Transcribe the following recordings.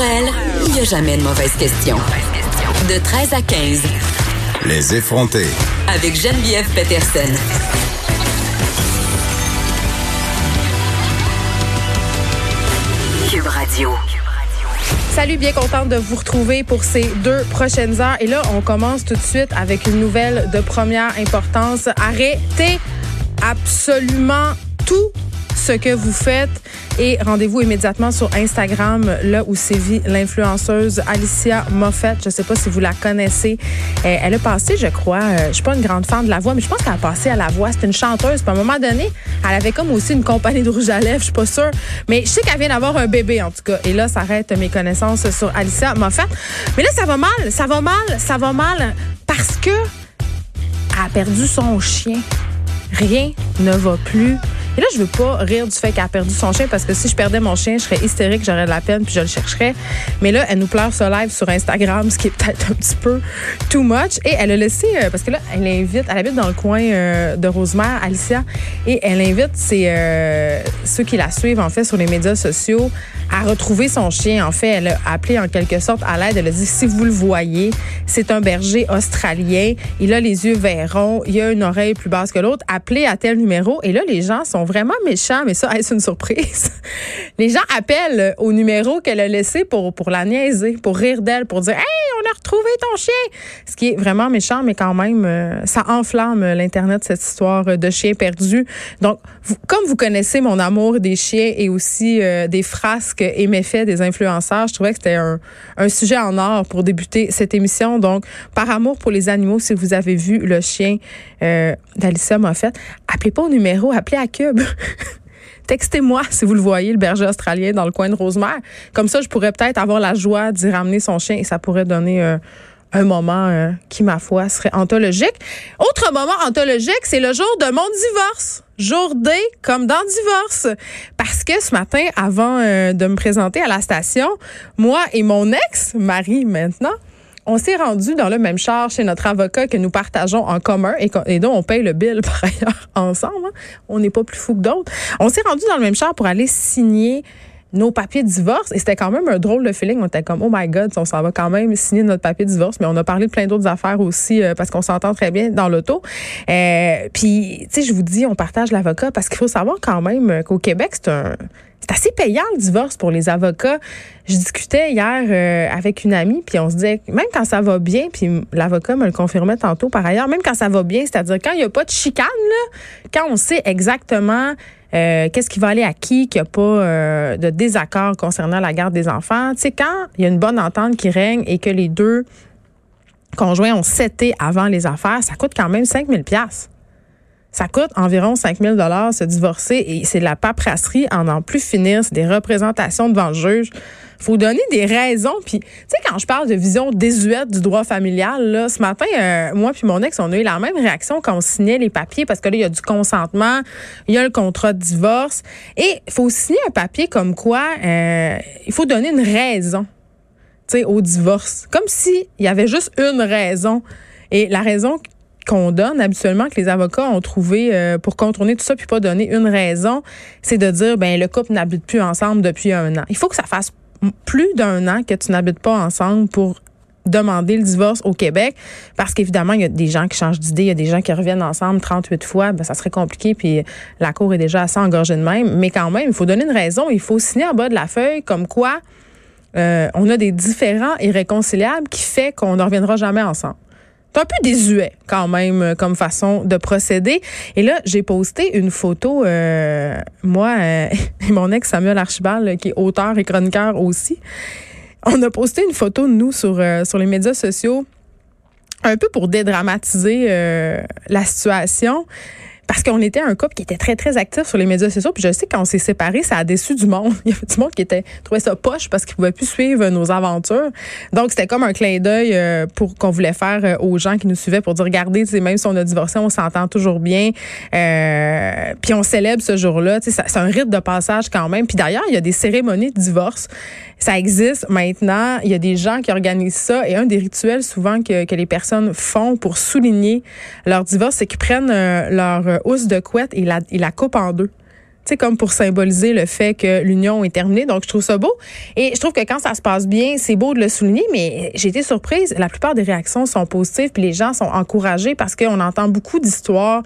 Pour elle, il n'y a jamais de mauvaise question. De 13 à 15. Les effronter. Avec Geneviève Peterson. Cube Radio. Salut, bien contente de vous retrouver pour ces deux prochaines heures. Et là, on commence tout de suite avec une nouvelle de première importance. Arrêtez absolument tout ce que vous faites et rendez-vous immédiatement sur Instagram, là où sévit l'influenceuse Alicia Moffett. Je ne sais pas si vous la connaissez. Euh, elle a passé, je crois, euh, je suis pas une grande fan de la voix, mais je pense qu'elle a passé à la voix. C'est une chanteuse. Puis à un moment donné, elle avait comme aussi une compagnie de rouge à lèvres, je suis pas sûre. Mais je sais qu'elle vient d'avoir un bébé, en tout cas. Et là, ça arrête mes connaissances sur Alicia Moffett. Mais là, ça va mal, ça va mal, ça va mal parce que elle a perdu son chien. Rien ne va plus. Et là, je veux pas rire du fait qu'elle a perdu son chien parce que si je perdais mon chien, je serais hystérique, j'aurais de la peine puis je le chercherais. Mais là, elle nous pleure ce live sur Instagram, ce qui est peut-être un petit peu too much. Et elle a laissé, euh, parce que là, elle invite, elle habite dans le coin euh, de Rosemère, Alicia, et elle invite ses, euh, ceux qui la suivent, en fait, sur les médias sociaux à retrouver son chien. En fait, elle a appelé en quelque sorte à l'aide. Elle a dit, si vous le voyez, c'est un berger australien. Il a les yeux verts ronds, il a une oreille plus basse que l'autre. Appelez à tel numéro. Et là, les gens sont vraiment méchants, mais ça, c'est une surprise. les gens appellent au numéro qu'elle a laissé pour, pour la niaiser, pour rire d'elle, pour dire, hey, on a retrouvé ton chien. Ce qui est vraiment méchant, mais quand même, euh, ça enflamme l'Internet, cette histoire de chien perdu. Donc, comme vous connaissez mon amour des chiens et aussi euh, des frasques et méfaits des influenceurs. Je trouvais que c'était un, sujet en or pour débuter cette émission. Donc, par amour pour les animaux, si vous avez vu le chien euh, d'Alicia Moffett, appelez pas au numéro, appelez à Cube. Textez-moi si vous le voyez, le berger australien dans le coin de Rosemère. Comme ça, je pourrais peut-être avoir la joie d'y ramener son chien et ça pourrait donner euh, un moment euh, qui, ma foi, serait anthologique. Autre moment anthologique, c'est le jour de mon divorce. Jour D, comme dans divorce. Parce que ce matin, avant euh, de me présenter à la station, moi et mon ex, Marie maintenant, on s'est rendu dans le même char chez notre avocat que nous partageons en commun et, dont on paye le bill par ailleurs ensemble. Hein. On n'est pas plus fou que d'autres. On s'est rendu dans le même char pour aller signer nos papiers de divorce. Et c'était quand même un drôle de feeling. On était comme, oh my God, on s'en va quand même signer notre papier de divorce. Mais on a parlé de plein d'autres affaires aussi euh, parce qu'on s'entend très bien dans l'auto. Euh, puis, tu sais, je vous dis, on partage l'avocat parce qu'il faut savoir quand même qu'au Québec, c'est un c'est assez payant le divorce pour les avocats. Je discutais hier euh, avec une amie, puis on se disait, même quand ça va bien, puis l'avocat me le confirmait tantôt par ailleurs, même quand ça va bien, c'est-à-dire quand il n'y a pas de chicane, quand on sait exactement euh, qu'est-ce qui va aller à qui, qu'il n'y a pas euh, de désaccord concernant la garde des enfants? Tu sais, quand il y a une bonne entente qui règne et que les deux conjoints ont cété avant les affaires, ça coûte quand même 5000 pièces. Ça coûte environ 5000 dollars se divorcer et c'est de la paperasserie en en plus finir, c'est des représentations devant le juge. Faut donner des raisons. Puis tu sais quand je parle de vision désuète du droit familial là, ce matin euh, moi puis mon ex on a eu la même réaction quand on signait les papiers parce que là il y a du consentement, il y a le contrat de divorce. Et il faut signer un papier comme quoi euh, il faut donner une raison au divorce. Comme si il y avait juste une raison. Et la raison qu'on donne habituellement, que les avocats ont trouvé euh, pour contourner tout ça puis pas donner une raison, c'est de dire ben le couple n'habite plus ensemble depuis un an. Il faut que ça fasse plus d'un an que tu n'habites pas ensemble pour demander le divorce au Québec parce qu'évidemment il y a des gens qui changent d'idée, il y a des gens qui reviennent ensemble 38 fois, ben ça serait compliqué puis la cour est déjà assez engorgée de même, mais quand même il faut donner une raison, il faut signer en bas de la feuille comme quoi euh, on a des différends irréconciliables qui fait qu'on ne reviendra jamais ensemble. C'est un peu désuet quand même euh, comme façon de procéder. Et là, j'ai posté une photo, euh, moi euh, et mon ex Samuel Archibald, qui est auteur et chroniqueur aussi. On a posté une photo de nous sur, sur les médias sociaux, un peu pour dédramatiser la situation parce qu'on était un couple qui était très, très actif sur les médias sociaux. Puis je sais quand on s'est séparés, ça a déçu du monde. Il y avait du monde qui était trouvait ça poche parce qu'il pouvait plus suivre nos aventures. Donc, c'était comme un clin d'œil euh, pour qu'on voulait faire euh, aux gens qui nous suivaient pour dire, regardez, même si on a divorcé, on s'entend toujours bien. Euh, puis on célèbre ce jour-là. C'est un rite de passage quand même. Puis d'ailleurs, il y a des cérémonies de divorce. Ça existe maintenant. Il y a des gens qui organisent ça. Et un des rituels souvent que, que les personnes font pour souligner leur divorce, c'est qu'ils prennent leur housse de couette et la, il la coupe en deux. sais, comme pour symboliser le fait que l'union est terminée. Donc, je trouve ça beau. Et je trouve que quand ça se passe bien, c'est beau de le souligner, mais j'ai été surprise. La plupart des réactions sont positives, puis les gens sont encouragés parce qu'on entend beaucoup d'histoires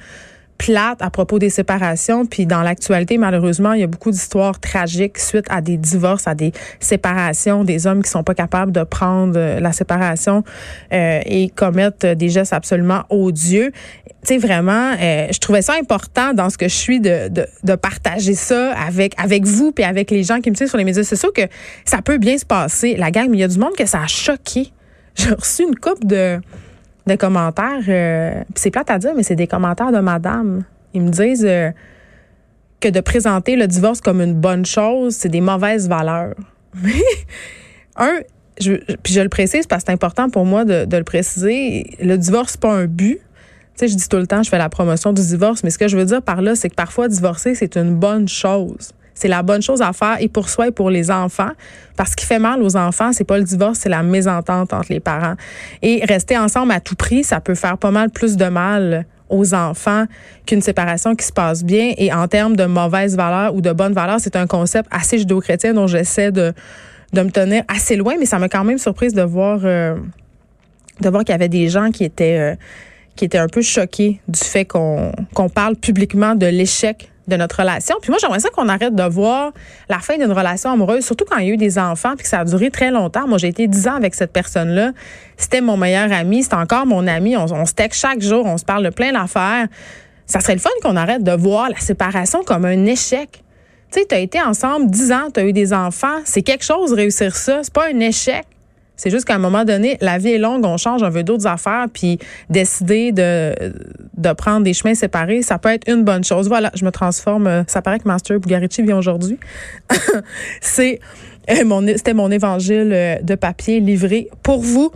plate à propos des séparations. Puis dans l'actualité, malheureusement, il y a beaucoup d'histoires tragiques suite à des divorces, à des séparations, des hommes qui sont pas capables de prendre euh, la séparation euh, et commettent des gestes absolument odieux. Tu sais, vraiment, euh, je trouvais ça important dans ce que je suis de, de, partager ça avec, avec vous puis avec les gens qui me suivent sur les médias sociaux que ça peut bien se passer, la gang, mais il y a du monde que ça a choqué. J'ai reçu une coupe de de commentaires. Euh, c'est plate à dire, mais c'est des commentaires de madame. Ils me disent euh, que de présenter le divorce comme une bonne chose, c'est des mauvaises valeurs. Un, puis je le précise parce que c'est important pour moi de, de le préciser, le divorce, c'est pas un but. Tu sais, je dis tout le temps, je fais la promotion du divorce, mais ce que je veux dire par là, c'est que parfois, divorcer, c'est une bonne chose. C'est la bonne chose à faire et pour soi et pour les enfants. Parce ce qui fait mal aux enfants, c'est pas le divorce, c'est la mésentente entre les parents. Et rester ensemble à tout prix, ça peut faire pas mal plus de mal aux enfants qu'une séparation qui se passe bien. Et en termes de mauvaise valeur ou de bonne valeur, c'est un concept assez judéo-chrétien dont j'essaie de, de me tenir assez loin, mais ça m'a quand même surprise de voir, euh, voir qu'il y avait des gens qui étaient, euh, qui étaient un peu choqués du fait qu'on qu'on parle publiquement de l'échec de notre relation. Puis moi, j'aimerais ça qu'on arrête de voir la fin d'une relation amoureuse, surtout quand il y a eu des enfants, puis que ça a duré très longtemps. Moi, j'ai été dix ans avec cette personne-là. C'était mon meilleur ami, c'est encore mon ami. On, se texte chaque jour, on se parle de plein d'affaires. Ça serait le fun qu'on arrête de voir la séparation comme un échec. Tu sais, tu as été ensemble dix ans, tu as eu des enfants. C'est quelque chose réussir ça. C'est pas un échec. C'est juste qu'à un moment donné, la vie est longue, on change, on veut d'autres affaires, puis décider de, de prendre des chemins séparés, ça peut être une bonne chose. Voilà, je me transforme. Ça paraît que Master Bugarici vient aujourd'hui. C'est euh, c'était mon évangile euh, de papier livré pour vous.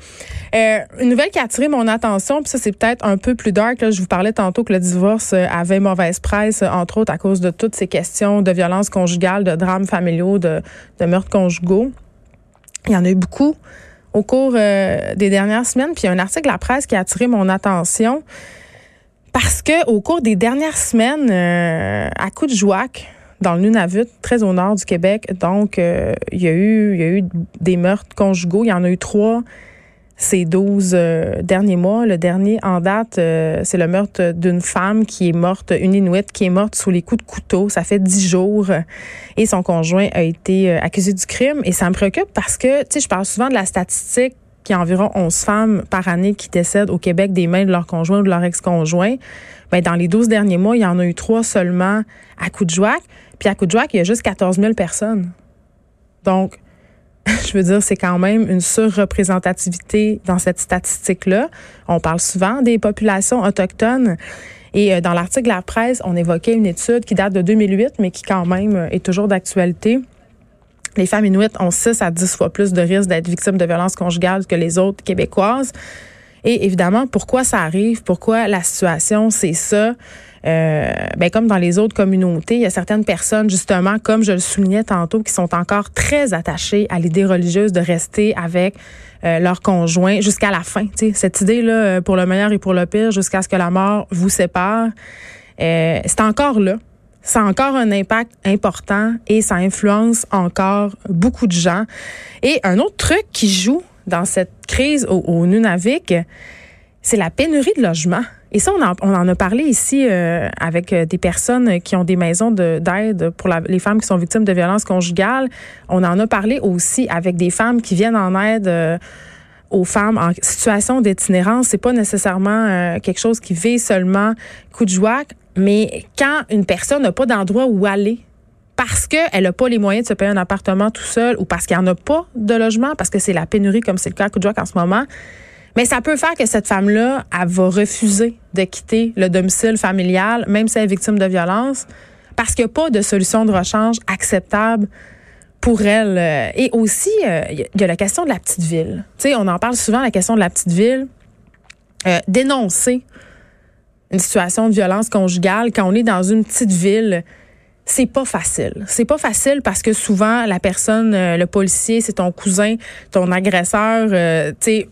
Euh, une nouvelle qui a attiré mon attention, puis ça c'est peut-être un peu plus dark. Je vous parlais tantôt que le divorce avait mauvaise presse, entre autres à cause de toutes ces questions de violence conjugale, de drames familiaux, de, de meurtres conjugaux. Il y en a eu beaucoup au cours euh, des dernières semaines. Puis il y a un article à la presse qui a attiré mon attention parce que au cours des dernières semaines, euh, à coup de Jouac, dans le Nunavut, très au nord du Québec, donc euh, il y a eu il y a eu des meurtres conjugaux. Il y en a eu trois ces 12 euh, derniers mois. Le dernier en date, euh, c'est le meurtre d'une femme qui est morte, une Inuit qui est morte sous les coups de couteau. Ça fait 10 jours et son conjoint a été euh, accusé du crime. Et ça me préoccupe parce que, tu sais, je parle souvent de la statistique qu'il y a environ 11 femmes par année qui décèdent au Québec des mains de leur conjoint ou de leur ex-conjoint. Ben, dans les 12 derniers mois, il y en a eu trois seulement à joie. Puis à joie, il y a juste 14 000 personnes. Donc, je veux dire, c'est quand même une surreprésentativité dans cette statistique-là. On parle souvent des populations autochtones. Et euh, dans l'article de la presse, on évoquait une étude qui date de 2008, mais qui quand même euh, est toujours d'actualité. Les femmes inuites ont 6 à 10 fois plus de risques d'être victimes de violences conjugales que les autres québécoises. Et évidemment, pourquoi ça arrive? Pourquoi la situation, c'est ça? Euh, ben comme dans les autres communautés, il y a certaines personnes, justement, comme je le soulignais tantôt, qui sont encore très attachées à l'idée religieuse de rester avec euh, leur conjoint jusqu'à la fin. sais Cette idée-là, euh, pour le meilleur et pour le pire, jusqu'à ce que la mort vous sépare, euh, c'est encore là. Ça a encore un impact important et ça influence encore beaucoup de gens. Et un autre truc qui joue dans cette crise au, au Nunavik, c'est la pénurie de logements. Et ça, on en, a parlé ici euh, avec euh, des personnes qui ont des maisons d'aide pour les femmes qui sont victimes de violences conjugales. On en a parlé aussi avec des femmes qui viennent en aide euh, aux femmes en situation d'itinérance. C'est pas nécessairement quelque chose qui vit seulement coup de joie, mais quand une personne n'a pas d'endroit où aller, parce qu'elle n'a pas les moyens de se payer un appartement tout seul ou parce qu'il n'y en a pas de logement, parce que c'est la pénurie comme c'est le cas à joie en ce moment, mais ça peut faire que cette femme-là, elle va refuser de quitter le domicile familial, même si elle est victime de violence, parce qu'il n'y a pas de solution de rechange acceptable pour elle. Et aussi, euh, il y a la question de la petite ville. On en parle souvent, la question de la petite ville. Euh, dénoncer une situation de violence conjugale quand on est dans une petite ville, c'est pas facile. C'est pas facile parce que souvent la personne, euh, le policier, c'est ton cousin, ton agresseur, tu sais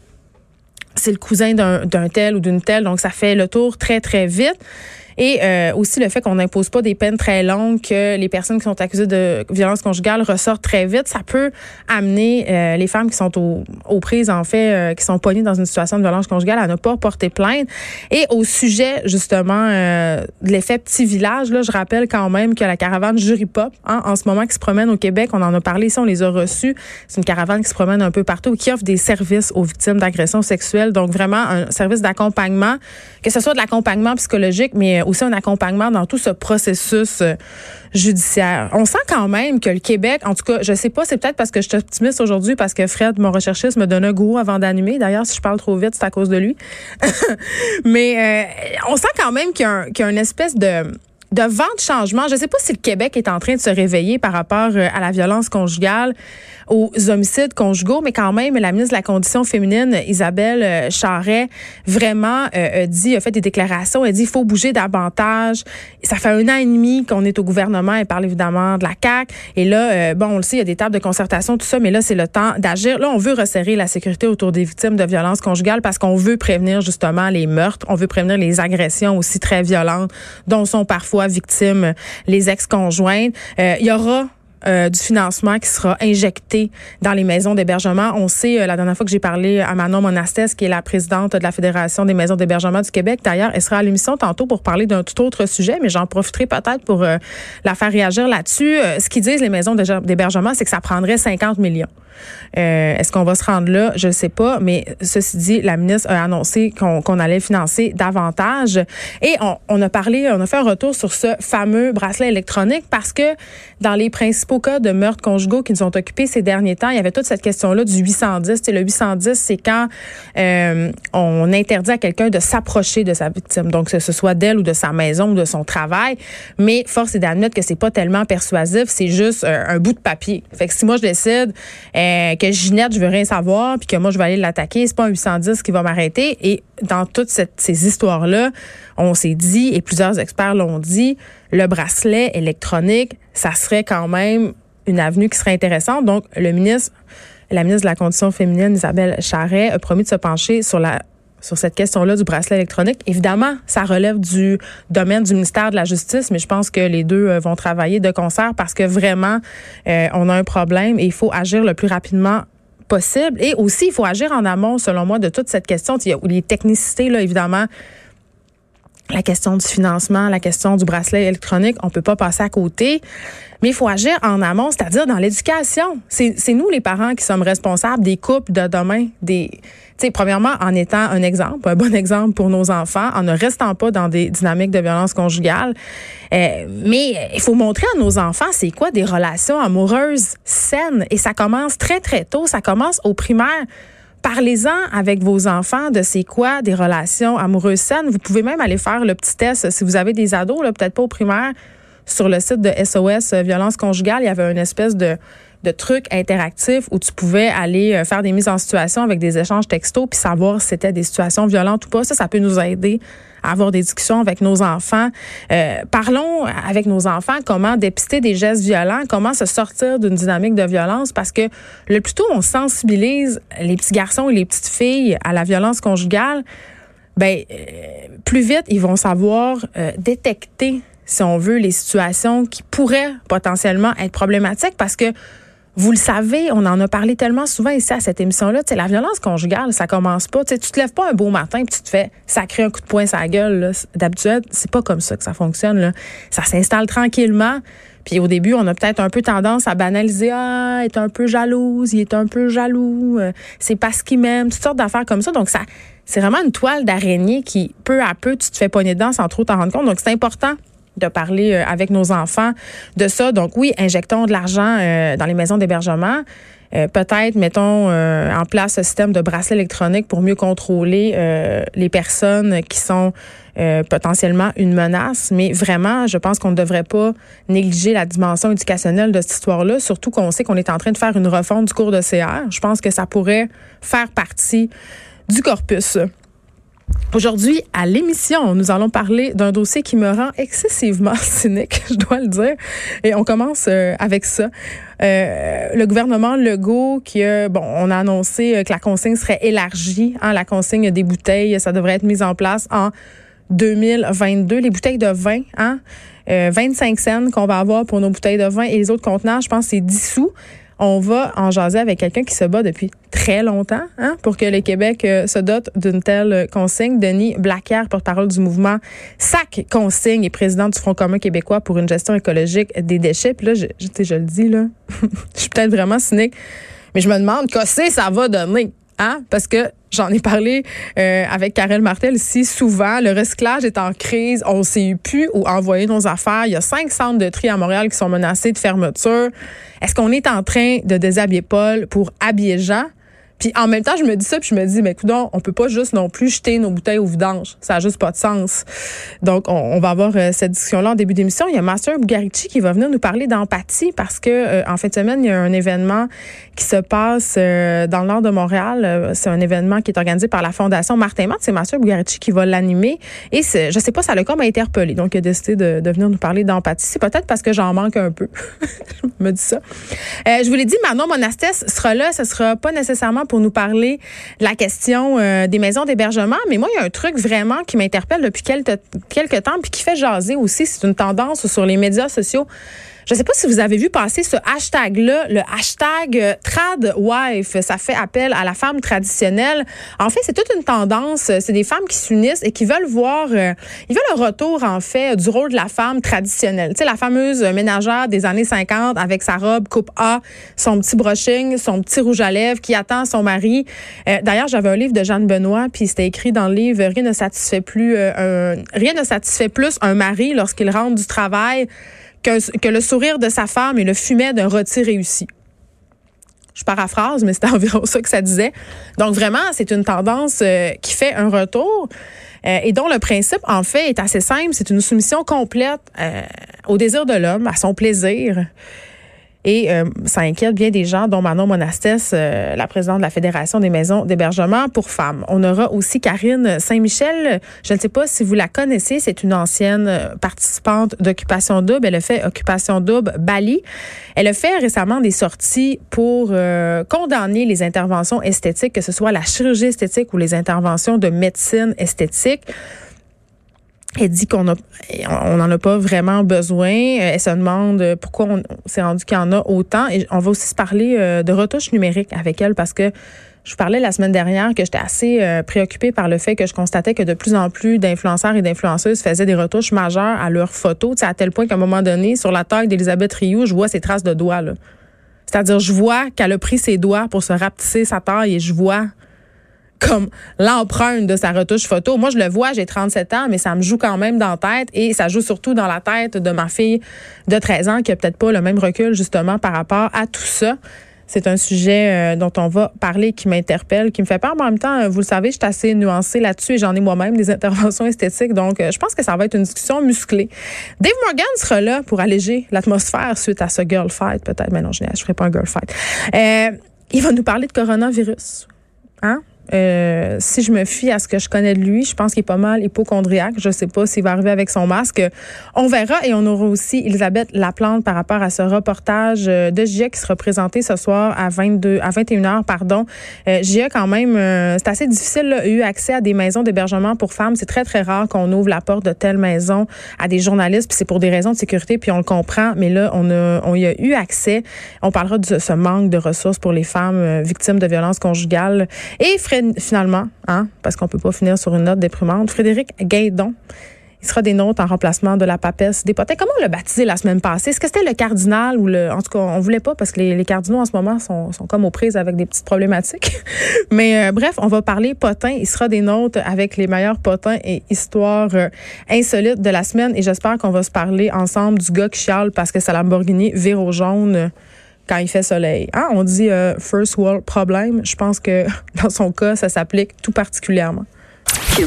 c'est le cousin d'un tel ou d'une telle, donc ça fait le tour très, très vite. Et euh, aussi le fait qu'on n'impose pas des peines très longues, que les personnes qui sont accusées de violence conjugale ressortent très vite, ça peut amener euh, les femmes qui sont aux, prises, en fait, euh, qui sont pognées dans une situation de violence conjugale à ne pas porter plainte. Et au sujet, justement, de l'effet petit village, là, je rappelle quand même que la caravane Jury Pop, hein, en ce moment, qui se promène au Québec, on en a parlé ici, on les a reçus. C'est une caravane qui se promène un peu partout, qui offre des services aux victimes d'agressions sexuelles. Donc, vraiment, un service d'accompagnement, que ce soit de l'accompagnement psychologique, mais aussi un accompagnement dans tout ce processus euh, judiciaire. On sent quand même que le Québec, en tout cas, je sais pas, c'est peut-être parce que je suis optimiste aujourd'hui, parce que Fred, mon recherchiste, me donne un goût avant d'animer. D'ailleurs, si je parle trop vite, c'est à cause de lui. mais euh, on sent quand même qu'il y, a une espèce de de vent de changement. Je ne sais pas si le Québec est en train de se réveiller par rapport euh, à la violence conjugale, aux homicides conjugaux, mais quand même, la ministre de la Condition féminine, Isabelle euh, Charret, vraiment euh, dit, a fait des déclarations. Elle dit il faut bouger davantage. Ça fait un an et demi qu'on est au gouvernement. Elle parle évidemment de la CAQ. Et là, bon, on le sait, il y a des tables de concertation, tout ça, mais là, c'est le temps d'agir. Là, on veut resserrer la sécurité autour des victimes de violences conjugales parce qu'on veut prévenir justement les meurtres. On veut prévenir les agressions aussi très violentes dont sont parfois victimes les ex-conjointes. Euh, il y aura euh, du financement qui sera injecté dans les maisons d'hébergement. On sait, euh, la dernière fois que j'ai parlé à Manon Monastès, qui est la présidente de la Fédération des maisons d'hébergement du Québec, d'ailleurs, elle sera à l'émission tantôt pour parler d'un tout autre sujet, mais j'en profiterai peut-être pour la faire réagir là-dessus. ce qu'ils disent, les maisons d'hébergement, c'est que ça prendrait 50 millions. Euh, est-ce qu'on va se rendre là? Je ne sais pas. Mais ceci dit, la ministre a annoncé qu'on allait financer davantage. Et on, a parlé, on a fait un retour sur ce fameux bracelet électronique parce que dans les principaux cas de meurtres conjugaux qui nous ont occupés ces derniers temps, il y avait toute cette question-là du 810. le 810, c'est quand euh, on interdit à quelqu'un de s'approcher de sa victime. Donc, que ce soit d'elle ou de sa maison ou de son travail. Mais force est d'admettre que c'est pas tellement persuasif. C'est juste euh, un bout de papier. Fait que si moi, je décide... Euh, que Ginette, je veux rien savoir, puis que moi, je vais aller l'attaquer. C'est pas un 810 qui va m'arrêter. Et dans toutes ces histoires-là, on s'est dit, et plusieurs experts l'ont dit, le bracelet électronique, ça serait quand même une avenue qui serait intéressante. Donc, le ministre, la ministre de la Condition féminine, Isabelle Charret, a promis de se pencher sur la sur cette question-là du bracelet électronique. Évidemment, ça relève du domaine du ministère de la Justice, mais je pense que les deux euh, vont travailler de concert parce que vraiment, euh, on a un problème et il faut agir le plus rapidement possible. Et aussi, il faut agir en amont, selon moi, de toute cette question. Il y a les technicités, là, évidemment, la question du financement, la question du bracelet électronique, on peut pas passer à côté. Mais il faut agir en amont, c'est-à-dire dans l'éducation. C'est nous, les parents, qui sommes responsables des couples de demain. Des, premièrement, en étant un exemple, un bon exemple pour nos enfants, en ne restant pas dans des dynamiques de violence conjugale. Euh, mais il faut montrer à nos enfants c'est quoi des relations amoureuses saines. Et ça commence très, très tôt. Ça commence au primaire. Parlez-en avec vos enfants de c'est quoi des relations amoureuses saines. Vous pouvez même aller faire le petit test si vous avez des ados, peut-être pas au primaire. Sur le site de SOS euh, Violence Conjugale, il y avait une espèce de, de truc interactif où tu pouvais aller euh, faire des mises en situation avec des échanges textos puis savoir si c'était des situations violentes ou pas. Ça, ça peut nous aider à avoir des discussions avec nos enfants. Euh, parlons avec nos enfants comment dépister des gestes violents, comment se sortir d'une dynamique de violence parce que le plus tôt on sensibilise les petits garçons et les petites filles à la violence conjugale, ben euh, plus vite ils vont savoir détecter si on veut les situations qui pourraient potentiellement être problématiques parce que vous le savez, on en a parlé tellement souvent ici à cette émission-là. Tu la violence conjugale, ça commence pas. Tu sais, tu te lèves pas un beau matin et tu te fais sacrer un coup de poing sur la gueule. D'habitude, c'est pas comme ça que ça fonctionne. Là. Ça s'installe tranquillement. Puis au début, on a peut-être un peu tendance à banaliser. Ah, est un peu jalouse, il est un peu jaloux. Euh, c'est parce qu'il m'aime. Toutes sortes d'affaires comme ça. Donc ça, c'est vraiment une toile d'araignée qui, peu à peu, tu te fais pogner dedans sans trop t'en rendre compte. Donc c'est important de parler euh, avec nos enfants de ça. Donc oui, injectons de l'argent euh, dans les maisons d'hébergement. Euh, peut-être mettons en place ce système de bracelet électronique pour mieux contrôler les personnes qui sont potentiellement une menace. Mais vraiment, je pense qu'on ne devrait pas négliger la dimension éducationnelle de cette histoire-là, surtout qu'on sait qu'on est en train de faire une refonte du cours de CR. Je pense que ça pourrait faire partie du corpus. Aujourd'hui, à l'émission, nous allons parler d'un dossier qui me rend excessivement cynique, je dois le dire. Et on commence euh, avec ça. Euh, le gouvernement Legault qui bon, on a annoncé euh, que la consigne serait élargie. Hein, la consigne des bouteilles, ça devrait être mis en place en 2022. Les bouteilles de vin, hein? 25 cents qu'on va avoir pour nos bouteilles de vin et les autres contenants, je pense, c'est 10 sous on va en jaser avec quelqu'un qui se bat depuis très longtemps hein, pour que le Québec euh, se dote d'une telle consigne. Denis Blaquière, porte-parole du mouvement SAC Consigne et président du Front commun québécois pour une gestion écologique des déchets. Puis là, je, je, le dis, là, je suis peut-être vraiment cynique, mais je me demande qu'est-ce que ça va donner. Hein? Parce que j'en ai parlé euh, avec Karel Martel ici souvent. Le recyclage est en crise. On ne sait plus où envoyer nos affaires. Il y a cinq centres de tri à Montréal qui sont menacés de fermeture. Est-ce qu'on est en train de déshabiller Paul pour habiller Jean? Puis en même temps, je me dis ça, puis je me dis, mais écoute, on peut pas juste non plus jeter nos bouteilles au vidange. Ça a juste pas de sens. Donc, on, va avoir euh, cette discussion-là en début d'émission. Il y a Master Bugarici qui va venir nous parler d'empathie parce que euh, en fin de semaine, il y a un événement qui se passe euh, dans le nord de Montréal. C'est un événement qui est organisé par la Fondation Martin Matt. C'est Master Bugarici qui va l'animer. Et je sais pas, ça l'a comme interpellé. Donc, il a décidé de, de venir nous parler d'empathie. C'est peut-être parce que j'en manque un peu. je me dis ça. je vous l'ai dit, Manon Monastès sera là. Ce sera pas nécessairement pour nous parler de la question euh, des maisons d'hébergement. Mais moi, il y a un truc vraiment qui m'interpelle depuis quelques, quelques temps puis qui fait jaser aussi. C'est une tendance sur les médias sociaux. Je ne sais pas si vous avez vu passer ce hashtag-là, le hashtag euh, TradWife. Ça fait appel à la femme traditionnelle. En fait, c'est toute une tendance. C'est des femmes qui s'unissent et qui veulent voir, euh, ils veulent le retour, en fait, du rôle de la femme traditionnelle. Tu sais, la fameuse ménagère des années 50 avec sa robe coupe A, son petit brushing, son petit rouge à lèvres qui attend son mari. Euh, d'ailleurs, j'avais un livre de Jeanne Benoît, puis c'était écrit dans le livre, rien ne satisfait plus, un, rien ne satisfait plus un mari lorsqu'il rentre du travail que, le sourire de sa femme et le fumet d'un rôti réussi. Je paraphrase, mais c'était environ ça que ça disait. Donc vraiment, c'est une tendance euh, qui fait un retour euh, et dont le principe, en fait, est assez simple. C'est une soumission complète euh, au désir de l'homme, à son plaisir. Et euh, ça inquiète bien des gens, dont Manon Monastès, euh, la présidente de la Fédération des maisons d'hébergement pour femmes. On aura aussi Karine Saint-Michel. Je ne sais pas si vous la connaissez. C'est une ancienne participante d'Occupation Double. Elle a fait Occupation Double Bali. Elle a fait récemment des sorties pour euh, condamner les interventions esthétiques, que ce soit la chirurgie esthétique ou les interventions de médecine esthétique. Elle dit qu'on a, on n'en a pas vraiment besoin. Elle se demande pourquoi on s'est rendu qu'il y en a autant. Et on va aussi se parler euh, de retouches numériques avec elle parce que je vous parlais la semaine dernière que j'étais assez euh, préoccupée par le fait que je constatais que de plus en plus d'influenceurs et d'influenceuses faisaient des retouches majeures à leurs photos, à tel point qu'à un moment donné, sur la taille d'Elisabeth Rioux, je vois ses traces de doigts. C'est-à-dire, je vois qu'elle a pris ses doigts pour se rapetisser sa taille et je vois comme l'empreinte de sa retouche photo. Moi, je le vois, j'ai 37 ans, mais ça me joue quand même dans la tête et ça joue surtout dans la tête de ma fille de 13 ans qui a peut-être pas le même recul justement par rapport à tout ça. C'est un sujet euh, dont on va parler qui m'interpelle, qui me fait peur, mais en même temps, vous le savez, je suis assez nuancée là-dessus et j'en ai moi-même des interventions esthétiques. Donc, euh, je pense que ça va être une discussion musclée. Dave Morgan sera là pour alléger l'atmosphère suite à ce girl fight, peut-être. Mais non, je ne ferai pas un girl fight. Euh, il va nous parler de coronavirus. Hein? Euh, si je me fie à ce que je connais de lui, je pense qu'il est pas mal hypochondriaque. Je sais pas s'il va arriver avec son masque. On verra et on aura aussi Elisabeth Laplante par rapport à ce reportage euh, de GIA qui sera présenté ce soir à 22 à 21 h pardon. Euh, GIA quand même euh, c'est assez difficile là, eu accès à des maisons d'hébergement pour femmes, c'est très très rare qu'on ouvre la porte de telle maison à des journalistes puis c'est pour des raisons de sécurité puis on le comprend mais là on a on y a eu accès. On parlera de ce manque de ressources pour les femmes victimes de violences conjugales et finalement, hein, parce qu'on peut pas finir sur une note déprimante, Frédéric Gaidon. Il sera des nôtres en remplacement de la papesse des potins. Comment on l'a baptisé la semaine passée? Est-ce que c'était le cardinal ou le. En tout cas, on voulait pas parce que les, cardinaux en ce moment sont, sont, comme aux prises avec des petites problématiques. Mais euh, bref, on va parler potin. Il sera des nôtres avec les meilleurs potins et histoires euh, insolites de la semaine. Et j'espère qu'on va se parler ensemble du gars qui chiale parce que sa Lamborghini vire au jaune quand il fait soleil. Hein? On dit euh, first world problem. Je pense que dans son cas, ça s'applique tout particulièrement.